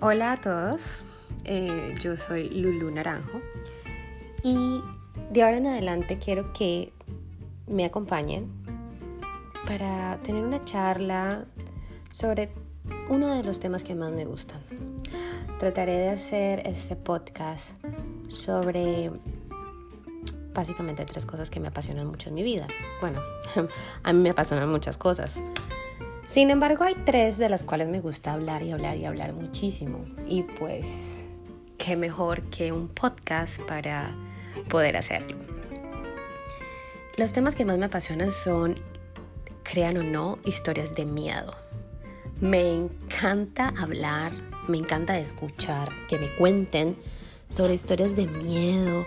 Hola a todos, eh, yo soy Lulu Naranjo y de ahora en adelante quiero que me acompañen para tener una charla sobre uno de los temas que más me gustan. Trataré de hacer este podcast sobre básicamente tres cosas que me apasionan mucho en mi vida. Bueno, a mí me apasionan muchas cosas. Sin embargo, hay tres de las cuales me gusta hablar y hablar y hablar muchísimo. Y pues, qué mejor que un podcast para poder hacerlo. Los temas que más me apasionan son, crean o no, historias de miedo. Me encanta hablar, me encanta escuchar, que me cuenten sobre historias de miedo,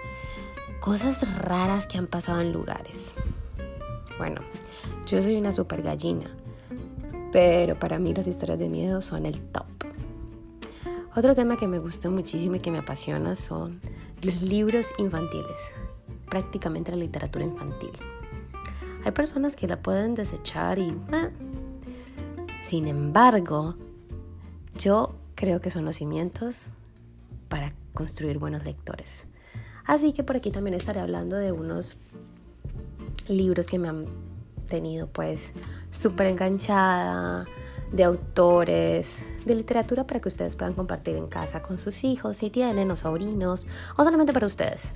cosas raras que han pasado en lugares. Bueno, yo soy una super gallina pero para mí las historias de miedo son el top. Otro tema que me gusta muchísimo y que me apasiona son los libros infantiles, prácticamente la literatura infantil. Hay personas que la pueden desechar y... Ah, sin embargo, yo creo que son los cimientos para construir buenos lectores. Así que por aquí también estaré hablando de unos libros que me han tenido pues súper enganchada de autores, de literatura para que ustedes puedan compartir en casa con sus hijos si tienen o sobrinos o solamente para ustedes.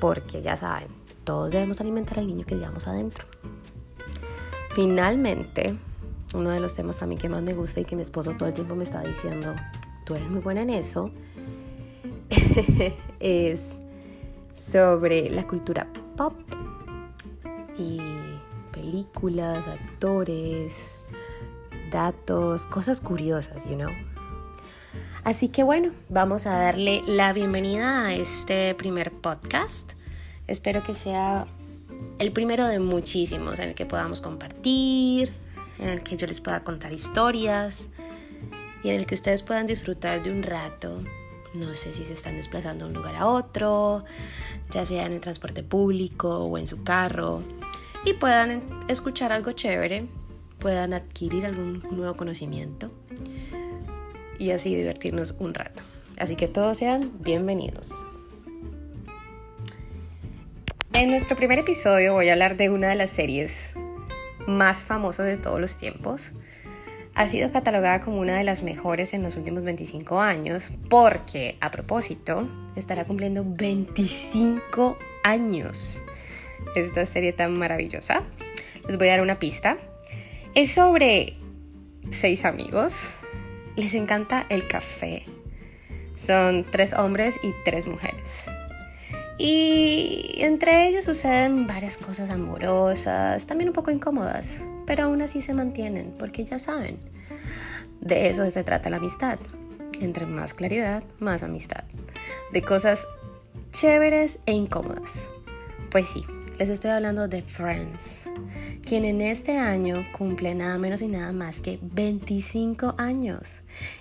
Porque ya saben, todos debemos alimentar al niño que llevamos adentro. Finalmente, uno de los temas a mí que más me gusta y que mi esposo todo el tiempo me está diciendo, tú eres muy buena en eso, es sobre la cultura pop y películas, actores, datos, cosas curiosas, you know. Así que bueno, vamos a darle la bienvenida a este primer podcast. Espero que sea el primero de muchísimos en el que podamos compartir, en el que yo les pueda contar historias y en el que ustedes puedan disfrutar de un rato. No sé si se están desplazando de un lugar a otro, ya sea en el transporte público o en su carro y puedan escuchar algo chévere, puedan adquirir algún nuevo conocimiento y así divertirnos un rato. Así que todos sean bienvenidos. En nuestro primer episodio voy a hablar de una de las series más famosas de todos los tiempos. Ha sido catalogada como una de las mejores en los últimos 25 años porque, a propósito, estará cumpliendo 25 años esta serie tan maravillosa. Les voy a dar una pista. Es sobre seis amigos. Les encanta el café. Son tres hombres y tres mujeres. Y entre ellos suceden varias cosas amorosas, también un poco incómodas, pero aún así se mantienen, porque ya saben, de eso se trata la amistad. Entre más claridad, más amistad. De cosas chéveres e incómodas. Pues sí, les estoy hablando de Friends, quien en este año cumple nada menos y nada más que 25 años.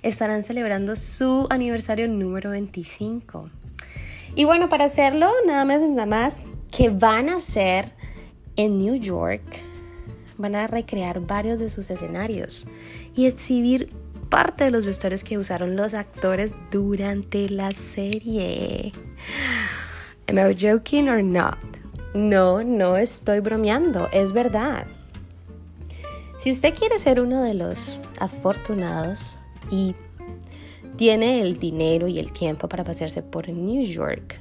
Estarán celebrando su aniversario número 25. Y bueno, para hacerlo, nada más y nada más que van a hacer en New York, van a recrear varios de sus escenarios y exhibir parte de los vestuarios que usaron los actores durante la serie. Am I joking or not? No, no estoy bromeando, es verdad. Si usted quiere ser uno de los afortunados y tiene el dinero y el tiempo para pasearse por New York,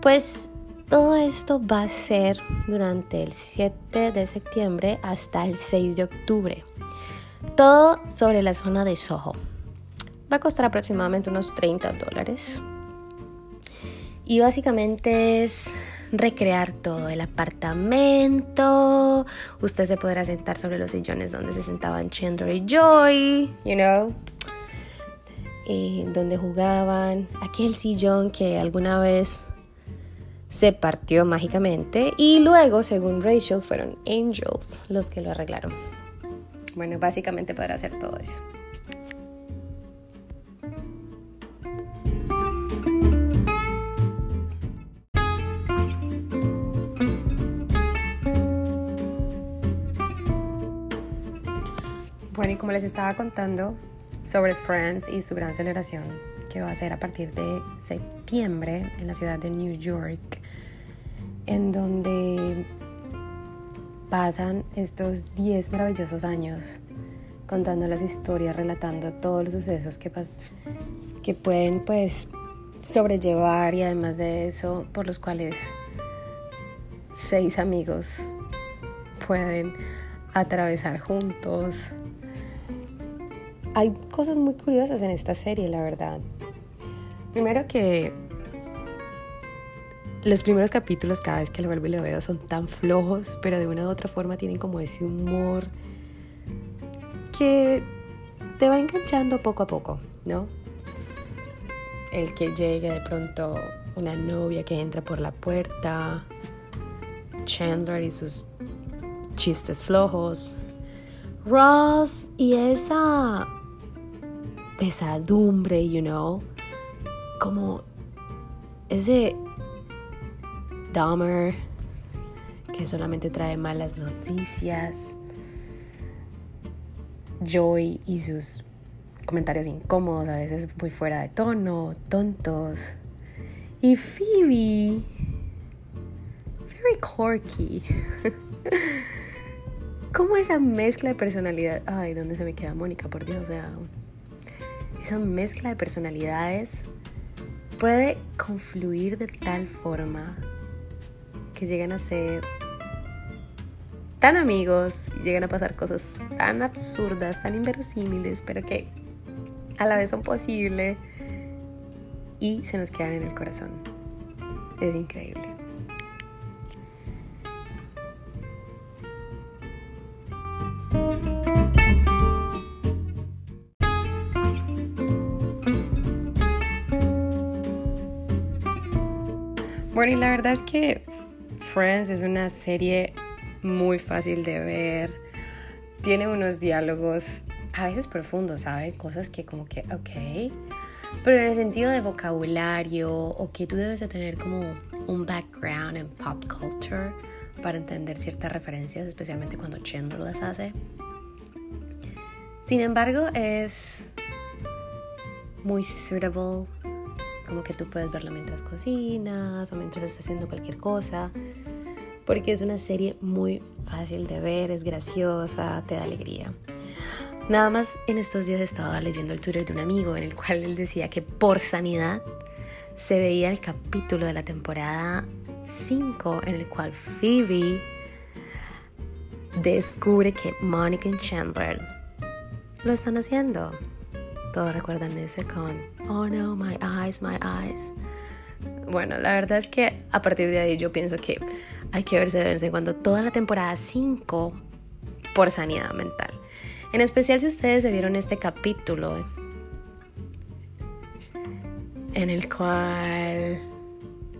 pues todo esto va a ser durante el 7 de septiembre hasta el 6 de octubre. Todo sobre la zona de Soho. Va a costar aproximadamente unos 30 dólares. Y básicamente es recrear todo el apartamento. Usted se podrá sentar sobre los sillones donde se sentaban Chandler y Joy, you know. Y donde jugaban aquel sillón que alguna vez se partió mágicamente y luego, según Rachel, fueron Angels los que lo arreglaron. Bueno, básicamente podrá hacer todo eso. Como les estaba contando, sobre Friends y su gran celebración que va a ser a partir de septiembre en la ciudad de New York, en donde pasan estos 10 maravillosos años contando las historias, relatando todos los sucesos que, que pueden pues sobrellevar y además de eso por los cuales seis amigos pueden atravesar juntos. Hay cosas muy curiosas en esta serie, la verdad. Primero que los primeros capítulos, cada vez que lo vuelvo y lo veo, son tan flojos, pero de una u otra forma tienen como ese humor que te va enganchando poco a poco, ¿no? El que llegue de pronto una novia que entra por la puerta, Chandler y sus chistes flojos, Ross y esa pesadumbre, you know, como ese Dahmer que solamente trae malas noticias, Joy y sus comentarios incómodos, a veces muy fuera de tono, tontos, y Phoebe, very quirky. ¿Cómo esa mezcla de personalidad? Ay, ¿dónde se me queda Mónica? Por Dios, o sea, esa mezcla de personalidades puede confluir de tal forma que llegan a ser tan amigos y llegan a pasar cosas tan absurdas, tan inverosímiles, pero que a la vez son posibles y se nos quedan en el corazón. Es increíble. Bueno, y la verdad es que Friends es una serie muy fácil de ver. Tiene unos diálogos a veces profundos, ¿saben? Cosas que como que, ok. Pero en el sentido de vocabulario o que tú debes de tener como un background en pop culture para entender ciertas referencias, especialmente cuando Chandler las hace. Sin embargo, es muy suitable como que tú puedes verla mientras cocinas o mientras estás haciendo cualquier cosa, porque es una serie muy fácil de ver, es graciosa, te da alegría. Nada más en estos días estaba leyendo el Twitter de un amigo en el cual él decía que por sanidad se veía el capítulo de la temporada 5 en el cual Phoebe descubre que Monica y Chandler lo están haciendo. Todos recuerdan ese con, oh no, my eyes, my eyes. Bueno, la verdad es que a partir de ahí yo pienso que hay que verse verse cuando toda la temporada 5 por sanidad mental. En especial si ustedes se vieron este capítulo en el cual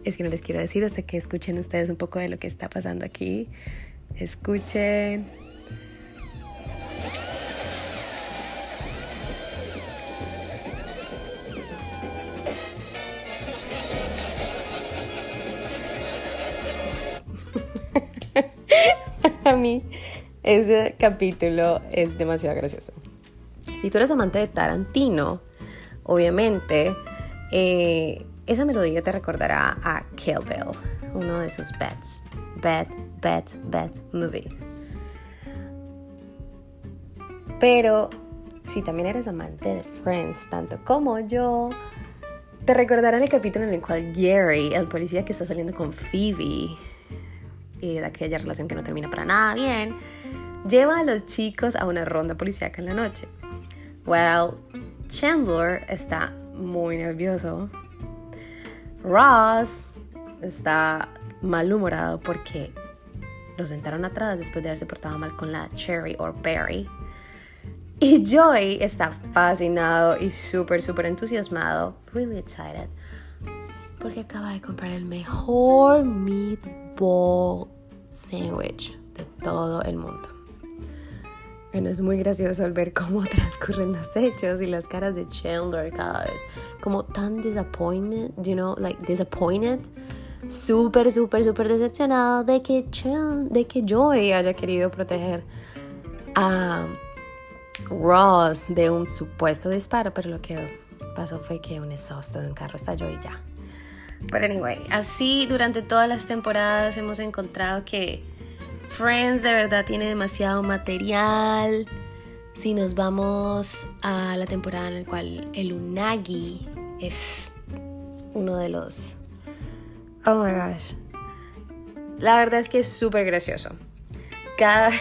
es que no les quiero decir hasta que escuchen ustedes un poco de lo que está pasando aquí. Escuchen. Ese capítulo es demasiado gracioso. Si tú eres amante de Tarantino, obviamente eh, esa melodía te recordará a Kill Bill, uno de sus bets. Bet, bet, bet movie. Pero si también eres amante de Friends, tanto como yo, te recordará el capítulo en el cual Gary, el policía que está saliendo con Phoebe, y de aquella relación que no termina para nada bien, lleva a los chicos a una ronda policíaca en la noche. Well, Chandler está muy nervioso. Ross está malhumorado porque lo sentaron atrás después de haberse portado mal con la Cherry o Berry. Y Joy está fascinado y súper, súper entusiasmado, really excited, porque acaba de comprar el mejor meatball sandwich de todo el mundo. Bueno, es muy gracioso el ver cómo transcurren los hechos y las caras de Chandler cada vez. Como tan disappointment, you know, like disappointed. Súper, súper, súper decepcionado de que, de que Joy haya querido proteger a Ross de un supuesto disparo, pero lo que pasó fue que un exhausto de un carro estalló y ya. Pero anyway, así durante todas las temporadas hemos encontrado que Friends de verdad tiene demasiado material. Si nos vamos a la temporada en la cual el Unagi es uno de los... Oh my gosh. La verdad es que es súper gracioso. Cada vez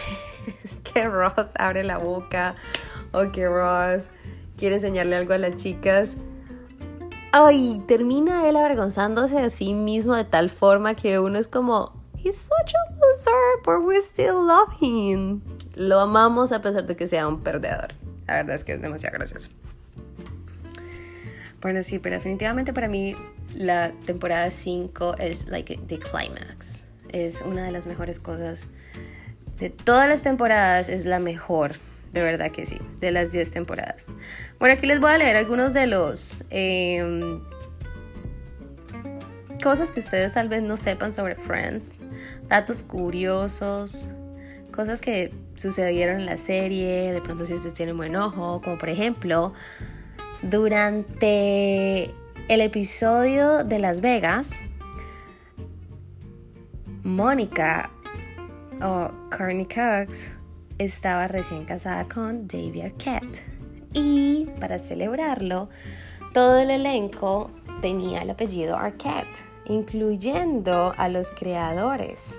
que Ross abre la boca o que Ross quiere enseñarle algo a las chicas, ay, termina él avergonzándose de sí mismo de tal forma que uno es como, he's such a loser, but we still love him. Lo amamos a pesar de que sea un perdedor. La verdad es que es demasiado gracioso. Bueno, sí, pero definitivamente para mí la temporada 5 es like the climax. Es una de las mejores cosas de todas las temporadas, es la mejor. De verdad que sí, de las 10 temporadas. Bueno, aquí les voy a leer algunos de los em, cosas que ustedes tal vez no sepan sobre Friends, datos curiosos, cosas que sucedieron en la serie, de pronto si ustedes tienen buen ojo, como por ejemplo, durante el episodio de Las Vegas, Mónica o Courtney Cox estaba recién casada con David Arquette. Y para celebrarlo, todo el elenco tenía el apellido Arquette, incluyendo a los creadores.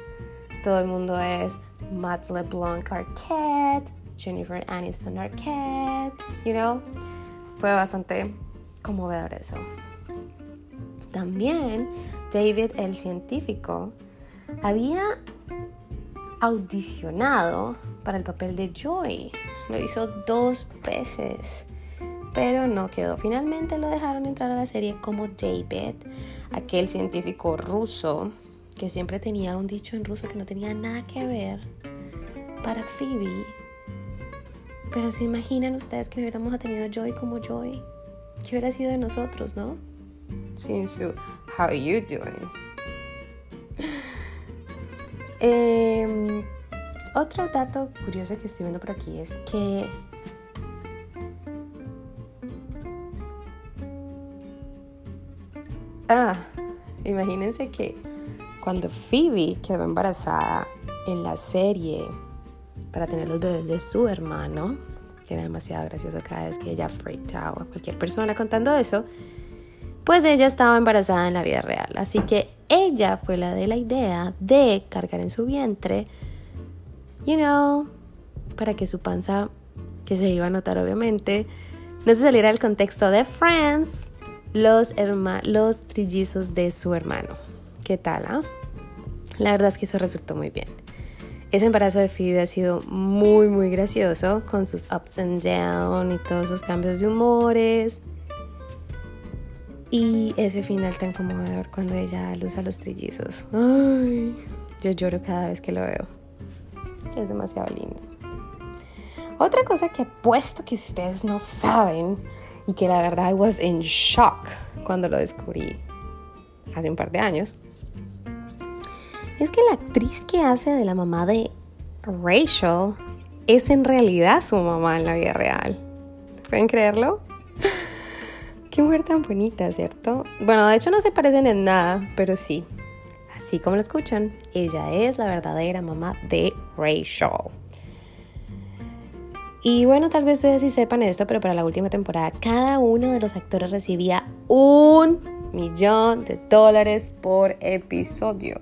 Todo el mundo es Matt LeBlanc Arquette, Jennifer Aniston Arquette, you know. Fue bastante conmovedor eso. También David el científico había audicionado para el papel de Joy. Lo hizo dos veces, pero no quedó. Finalmente lo dejaron entrar a la serie como David, aquel científico ruso que siempre tenía un dicho en ruso que no tenía nada que ver para Phoebe. Pero se imaginan ustedes que hubiéramos tenido Joy como Joy. ¿Qué hubiera sido de nosotros, no? Sin su How you doing? Eh, otro dato curioso que estoy viendo por aquí es que Ah, imagínense que cuando Phoebe quedó embarazada en la serie para tener los bebés de su hermano, que era demasiado gracioso cada vez que ella freaked a cualquier persona contando eso, pues ella estaba embarazada en la vida real. Así que ella fue la de la idea de cargar en su vientre you know, para que su panza, que se iba a notar obviamente, no se saliera del contexto de Friends, los, los trillizos de su hermano. ¿Qué tal? Ah? La verdad es que eso resultó muy bien. Ese embarazo de Phoebe ha sido muy, muy gracioso con sus ups and downs y todos sus cambios de humores. Y ese final tan conmovedor cuando ella da luz a los trillizos. Ay, yo lloro cada vez que lo veo es demasiado lindo. Otra cosa que apuesto que ustedes no saben y que la verdad I was in shock cuando lo descubrí hace un par de años es que la actriz que hace de la mamá de Rachel es en realidad su mamá en la vida real. ¿Pueden creerlo? Qué mujer tan bonita, ¿cierto? Bueno, de hecho no se parecen en nada, pero sí, Así como lo escuchan, ella es la verdadera mamá de Rachel. Y bueno, tal vez ustedes sí sepan esto, pero para la última temporada cada uno de los actores recibía un millón de dólares por episodio.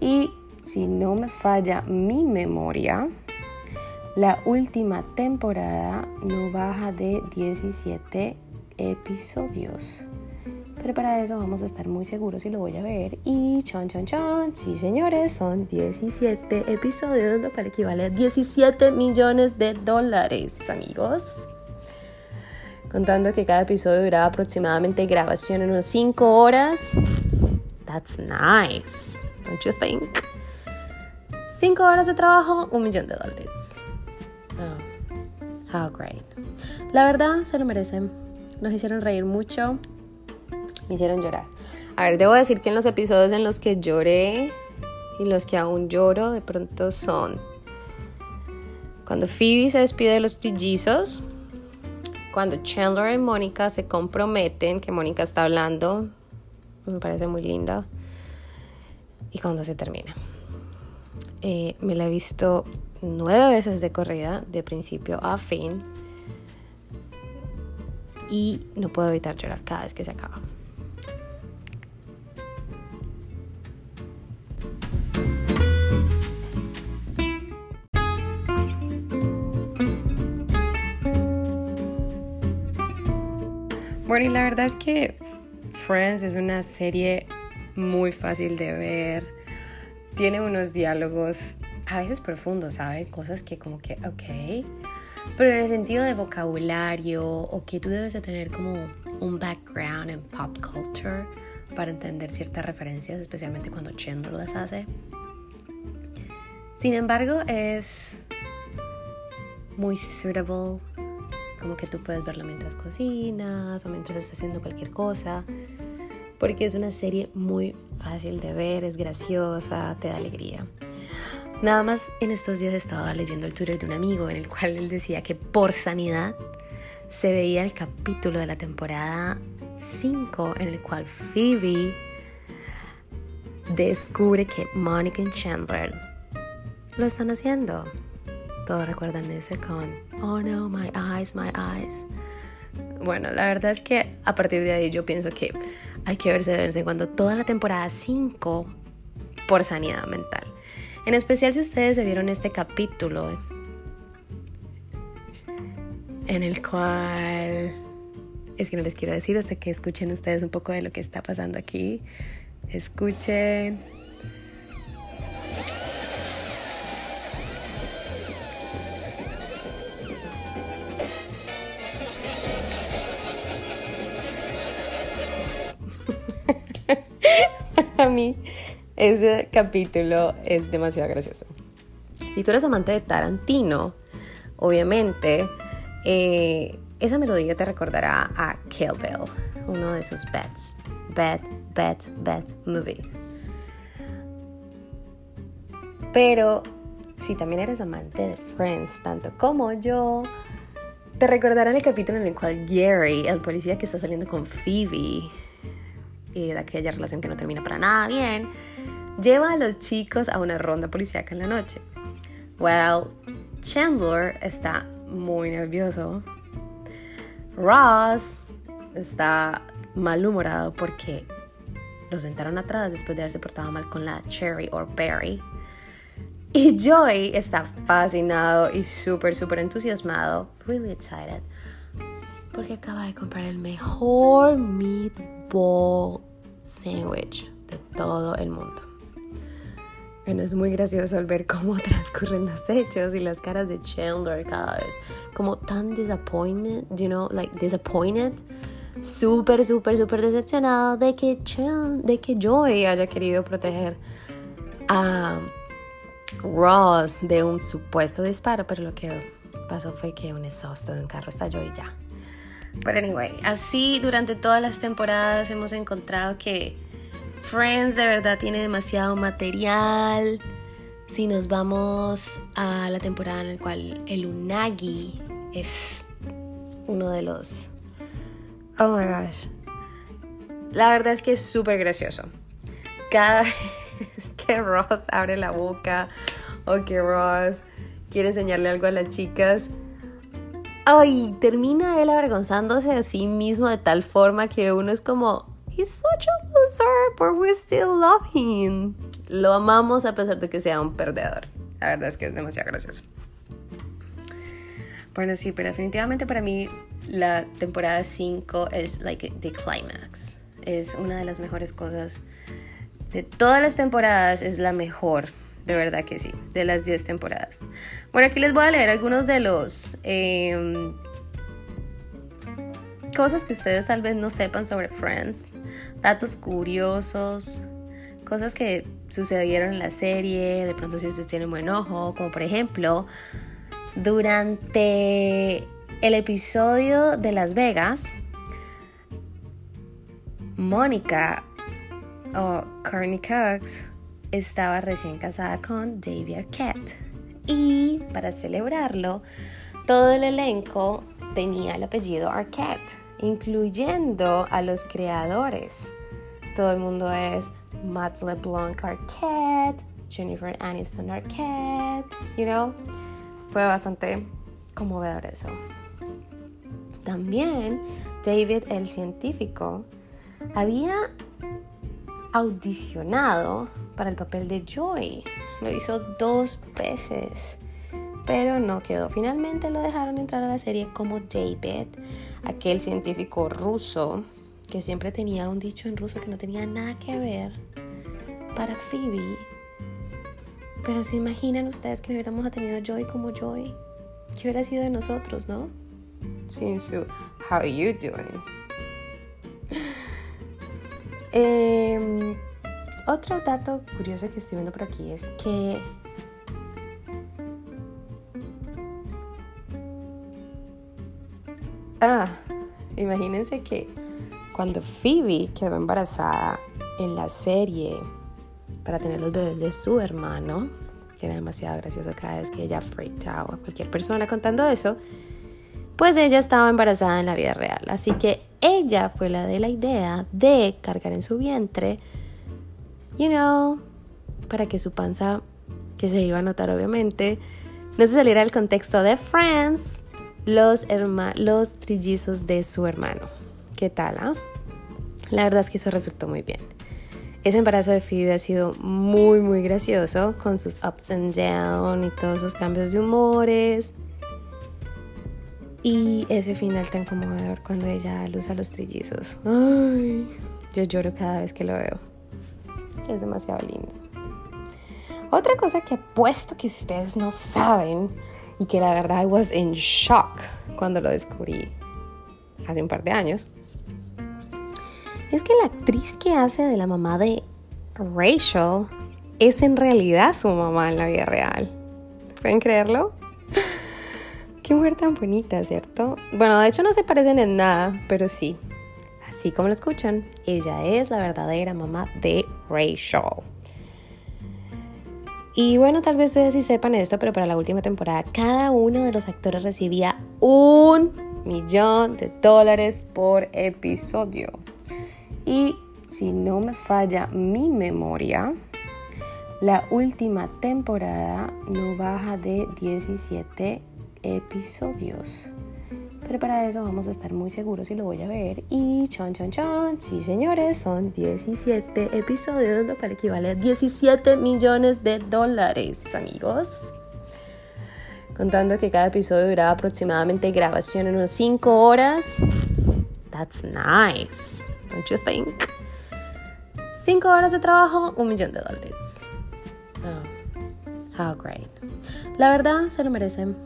Y si no me falla mi memoria, la última temporada no baja de 17 episodios. Pero para eso vamos a estar muy seguros y lo voy a ver. Y chon, chon, chon. Sí, señores, son 17 episodios, lo cual equivale a 17 millones de dólares, amigos. Contando que cada episodio duraba aproximadamente grabación en unas 5 horas. That's nice, don't you think? 5 horas de trabajo, un millón de dólares. Oh, how great. La verdad, se lo merecen. Nos hicieron reír mucho me hicieron llorar. A ver, debo decir que en los episodios en los que lloré y los que aún lloro, de pronto son Cuando Phoebe se despide de los trillizos, cuando Chandler y Mónica se comprometen, que Mónica está hablando, me parece muy linda, y cuando se termina. Eh, me la he visto nueve veces de corrida, de principio a fin, y no puedo evitar llorar cada vez que se acaba. Bueno, y la verdad es que Friends es una serie muy fácil de ver. Tiene unos diálogos a veces profundos, ¿sabes? Cosas que como que, ok. Pero en el sentido de vocabulario o que tú debes de tener como un background en pop culture para entender ciertas referencias, especialmente cuando Chandler las hace. Sin embargo, es muy suitable como que tú puedes verla mientras cocinas o mientras estás haciendo cualquier cosa, porque es una serie muy fácil de ver, es graciosa, te da alegría. Nada más en estos días estaba leyendo el Twitter de un amigo en el cual él decía que por sanidad se veía el capítulo de la temporada 5 en el cual Phoebe descubre que Monica y Chandler lo están haciendo. Todos recuerdan ese con, oh no, my eyes, my eyes. Bueno, la verdad es que a partir de ahí yo pienso que hay que verse de vez en cuando toda la temporada 5 por sanidad mental. En especial si ustedes se vieron este capítulo en el cual es que no les quiero decir hasta que escuchen ustedes un poco de lo que está pasando aquí. Escuchen. Ese capítulo es demasiado gracioso. Si tú eres amante de Tarantino, obviamente eh, esa melodía te recordará a Kill Bill, uno de sus bets. Bet, bet, bet movie. Pero si también eres amante de Friends, tanto como yo, te recordará el capítulo en el cual Gary, el policía que está saliendo con Phoebe, y de aquella relación que no termina para nada bien, lleva a los chicos a una ronda policíaca en la noche. Well, Chandler está muy nervioso. Ross está malhumorado porque lo sentaron atrás después de haberse portado mal con la Cherry o Berry. Y Joy está fascinado y súper, súper entusiasmado, really excited, porque acaba de comprar el mejor meatball sandwich de todo el mundo. Bueno, es muy gracioso al ver cómo transcurren los hechos y las caras de Chandler cada vez. Como tan disappointment, you know, like disappointed. Súper, súper, súper decepcionado de que, de que Joy haya querido proteger a Ross de un supuesto disparo, pero lo que pasó fue que un exhausto de un carro estalló y ya. Pero anyway, así durante todas las temporadas hemos encontrado que Friends de verdad tiene demasiado material. Si nos vamos a la temporada en la cual el Unagi es uno de los... Oh my gosh. La verdad es que es súper gracioso. Cada vez que Ross abre la boca o que Ross quiere enseñarle algo a las chicas, ay, termina él avergonzándose a sí mismo de tal forma que uno es como, he's such a loser, but we still love him. Lo amamos a pesar de que sea un perdedor. La verdad es que es demasiado gracioso. Bueno, sí, pero definitivamente para mí la temporada 5 es like the climax. Es una de las mejores cosas de todas las temporadas, es la mejor. De verdad que sí, de las 10 temporadas. Bueno, aquí les voy a leer algunos de los em, cosas que ustedes tal vez no sepan sobre Friends, datos curiosos, cosas que sucedieron en la serie, de pronto si ustedes tienen buen ojo, como por ejemplo, durante el episodio de Las Vegas, Mónica o Courtney Cox estaba recién casada con David Arquette Y para celebrarlo, todo el elenco tenía el apellido Arquette, incluyendo a los creadores. Todo el mundo es Matt LeBlanc Arquette, Jennifer Aniston Arquette, you know. Fue bastante conmovedor eso. También David el científico había audicionado para el papel de Joy. Lo hizo dos veces, pero no quedó. Finalmente lo dejaron entrar a la serie como David, aquel científico ruso que siempre tenía un dicho en ruso que no tenía nada que ver para Phoebe. Pero se imaginan ustedes que hubiéramos tenido a Joy como Joy. ¿Qué hubiera sido de nosotros, no? Sin su How you doing? Em, otro dato curioso que estoy viendo por aquí es que Ah, imagínense que cuando Phoebe quedó embarazada en la serie para tener los bebés de su hermano, que era demasiado gracioso cada vez que ella freaked out a cualquier persona contando eso, pues ella estaba embarazada en la vida real. Así que ella fue la de la idea de cargar en su vientre, you know, para que su panza, que se iba a notar obviamente, no se saliera del contexto de Friends, los, los trillizos de su hermano. ¿Qué tal? Ah? La verdad es que eso resultó muy bien. Ese embarazo de Phoebe ha sido muy, muy gracioso con sus ups and downs y todos sus cambios de humores. Y ese final tan conmovedor cuando ella da luz a los trillizos. Ay, yo lloro cada vez que lo veo. Es demasiado lindo. Otra cosa que puesto que ustedes no saben y que la verdad I was in shock cuando lo descubrí hace un par de años es que la actriz que hace de la mamá de Rachel es en realidad su mamá en la vida real. ¿Pueden creerlo? Qué mujer tan bonita, ¿cierto? Bueno, de hecho no se parecen en nada, pero sí. Así como lo escuchan, ella es la verdadera mamá de Rachel. Y bueno, tal vez ustedes sí sepan esto, pero para la última temporada cada uno de los actores recibía un millón de dólares por episodio. Y si no me falla mi memoria, la última temporada no baja de 17 episodios. Pero para eso vamos a estar muy seguros y lo voy a ver. Y chan, chan, chan. Sí, señores, son 17 episodios, lo cual equivale a 17 millones de dólares, amigos. Contando que cada episodio duraba aproximadamente grabación en unas 5 horas. That's nice, don't you think? 5 horas de trabajo, un millón de dólares. Oh, how great. La verdad, se lo merecen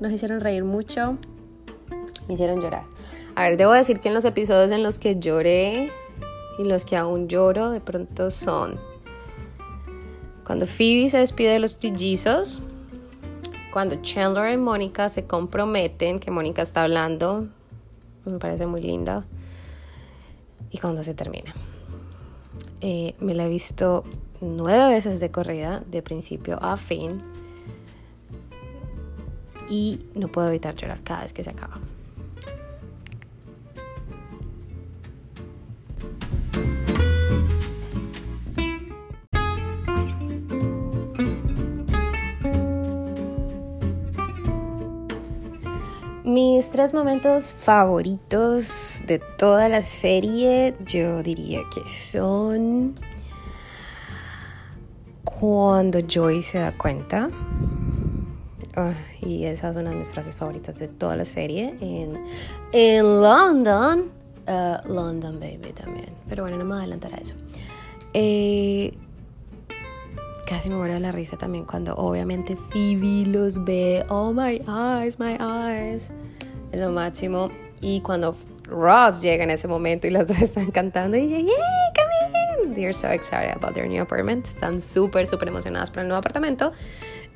nos hicieron reír mucho, me hicieron llorar. A ver, debo decir que en los episodios en los que lloré y los que aún lloro, de pronto son cuando Phoebe se despide de los trillizos, cuando Chandler y Mónica se comprometen, que Mónica está hablando, me parece muy linda, y cuando se termina. Eh, me la he visto nueve veces de corrida, de principio a fin y no puedo evitar llorar cada vez que se acaba. Mis tres momentos favoritos de toda la serie, yo diría que son cuando Joy se da cuenta y esa es una de mis frases favoritas de toda la serie. En, en London, uh, London Baby también. Pero bueno, no me voy a adelantar a eso. Eh, casi me muero de la risa también cuando obviamente Phoebe los ve. Oh my eyes, my eyes. Es lo máximo. Y cuando Ross llega en ese momento y las dos están cantando y ella, ¡Yay, come in! They're so excited about their new apartment. Están súper, súper emocionadas por el nuevo apartamento.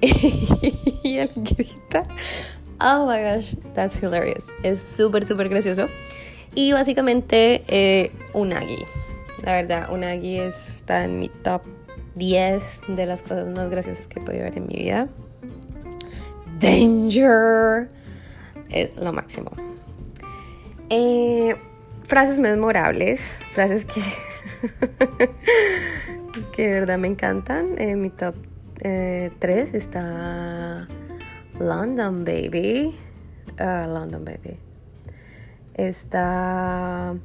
y él grita. Oh my gosh, that's hilarious. Es súper, súper gracioso. Y básicamente, eh, Unagi. La verdad, Unagi está en mi top 10 de las cosas más graciosas que he podido ver en mi vida. danger. Es lo máximo. Eh, frases memorables, frases que, que de verdad me encantan. En mi top 3 eh, está London Baby. Ah, London Baby. Está...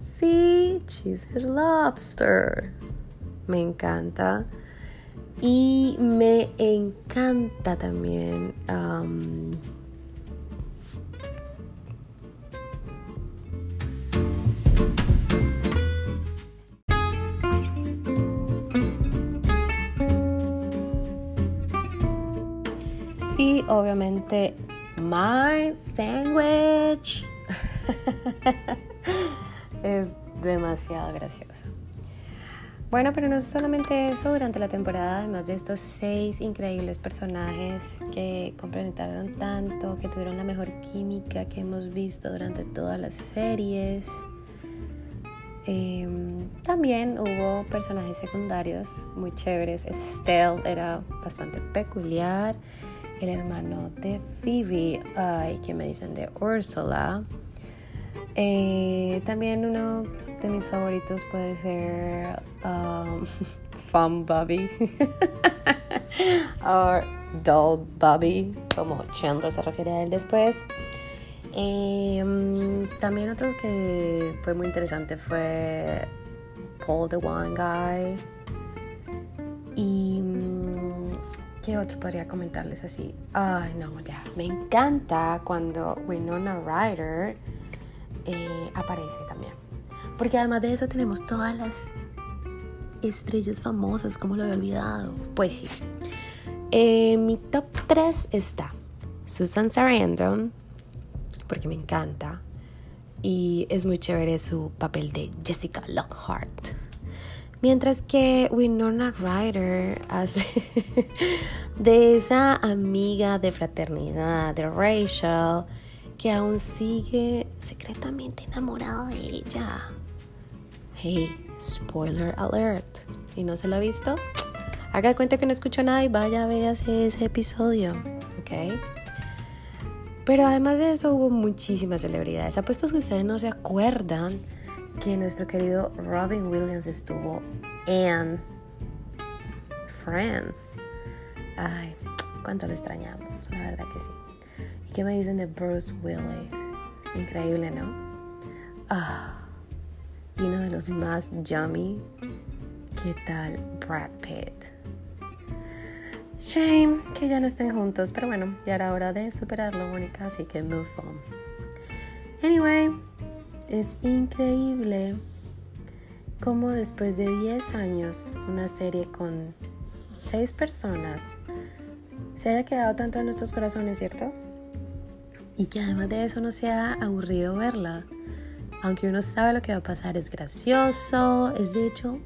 Sí, Cheese Lobster. Me encanta. Y me encanta también. Um, obviamente My Sandwich es demasiado gracioso. Bueno, pero no solamente eso, durante la temporada, además de estos seis increíbles personajes que complementaron tanto, que tuvieron la mejor química que hemos visto durante todas las series, em, también hubo personajes secundarios muy chéveres. Estelle era bastante peculiar. El hermano de Phoebe, ay, que me dicen de Ursula. Eh, también uno de mis favoritos puede ser um, Fun Bobby o Dull Bobby, como Chandler se refiere a él después. Em, también otro que fue muy interesante fue Paul the One Guy. Y ¿qué otro podría comentarles así? Ay, no, ya. Me encanta cuando Winona Ryder eh, aparece también. Porque además de eso tenemos todas las estrellas famosas, como lo había olvidado. Pues sí. Eh, mi top 3 está Susan Sarandon, porque me encanta. Y es muy chévere su papel de Jessica Lockhart. Mientras que Winona Ryder hace de esa amiga de fraternidad de Rachel que aún sigue secretamente enamorada de ella. Hey, spoiler alert. ¿Y no se lo ha visto? Haga cuenta que no escucho nada y vaya, véase ese episodio. ¿Ok? Pero además de eso hubo muchísimas celebridades. Apuesto que ustedes no se acuerdan que nuestro querido Robin Williams estuvo en Friends. Ay, cuánto lo extrañamos, la verdad que sí. ¿Y qué me dicen de Bruce Willis? Increíble, ¿no? Ah y uno de los más yummy. ¿Qué tal Brad Pitt? Shame que ya no estén juntos, pero bueno, ya era hora de superarlo, Mónica, así que move on. Anyway, es increíble cómo después de 10 años una serie con 6 personas se haya quedado tanto en nuestros corazones, ¿cierto? Y que además de eso no sea aburrido verla aunque uno sabe lo que va a pasar, es gracioso, es de hecho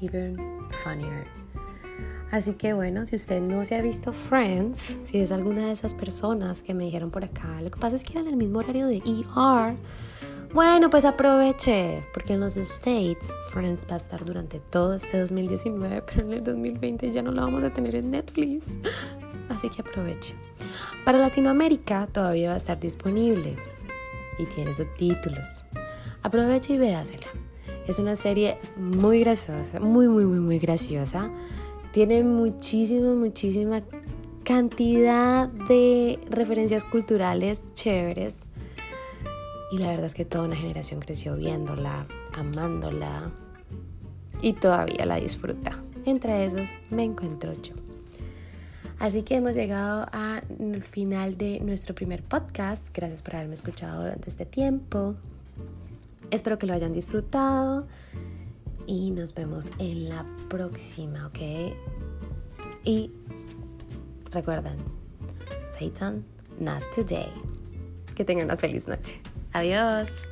even funnier. Así que bueno, si usted no se ha visto Friends, si es alguna de esas personas que me dijeron por acá, lo que pasa es que eran el mismo horario de ER. Bueno, pues aproveche, porque en los States Friends va a estar durante todo este 2019, pero en el 2020 ya no lo vamos a tener en Netflix. Así que aproveche. Para Latinoamérica todavía va a estar disponible y tiene subtítulos. Aprovecha y véasela. Es una serie muy graciosa, muy, muy, muy, muy graciosa. Tiene muchísima, muchísima cantidad de referencias culturales chéveres. Y la verdad es que toda una generación creció viéndola, amándola y todavía la disfruta. Entre esos me encuentro yo. Así que hemos llegado al final de nuestro primer podcast. Gracias por haberme escuchado durante este tiempo. Espero que lo hayan disfrutado y nos vemos en la próxima, ¿ok? Y recuerden, Satan, not today. Que tengan una feliz noche. Adiós.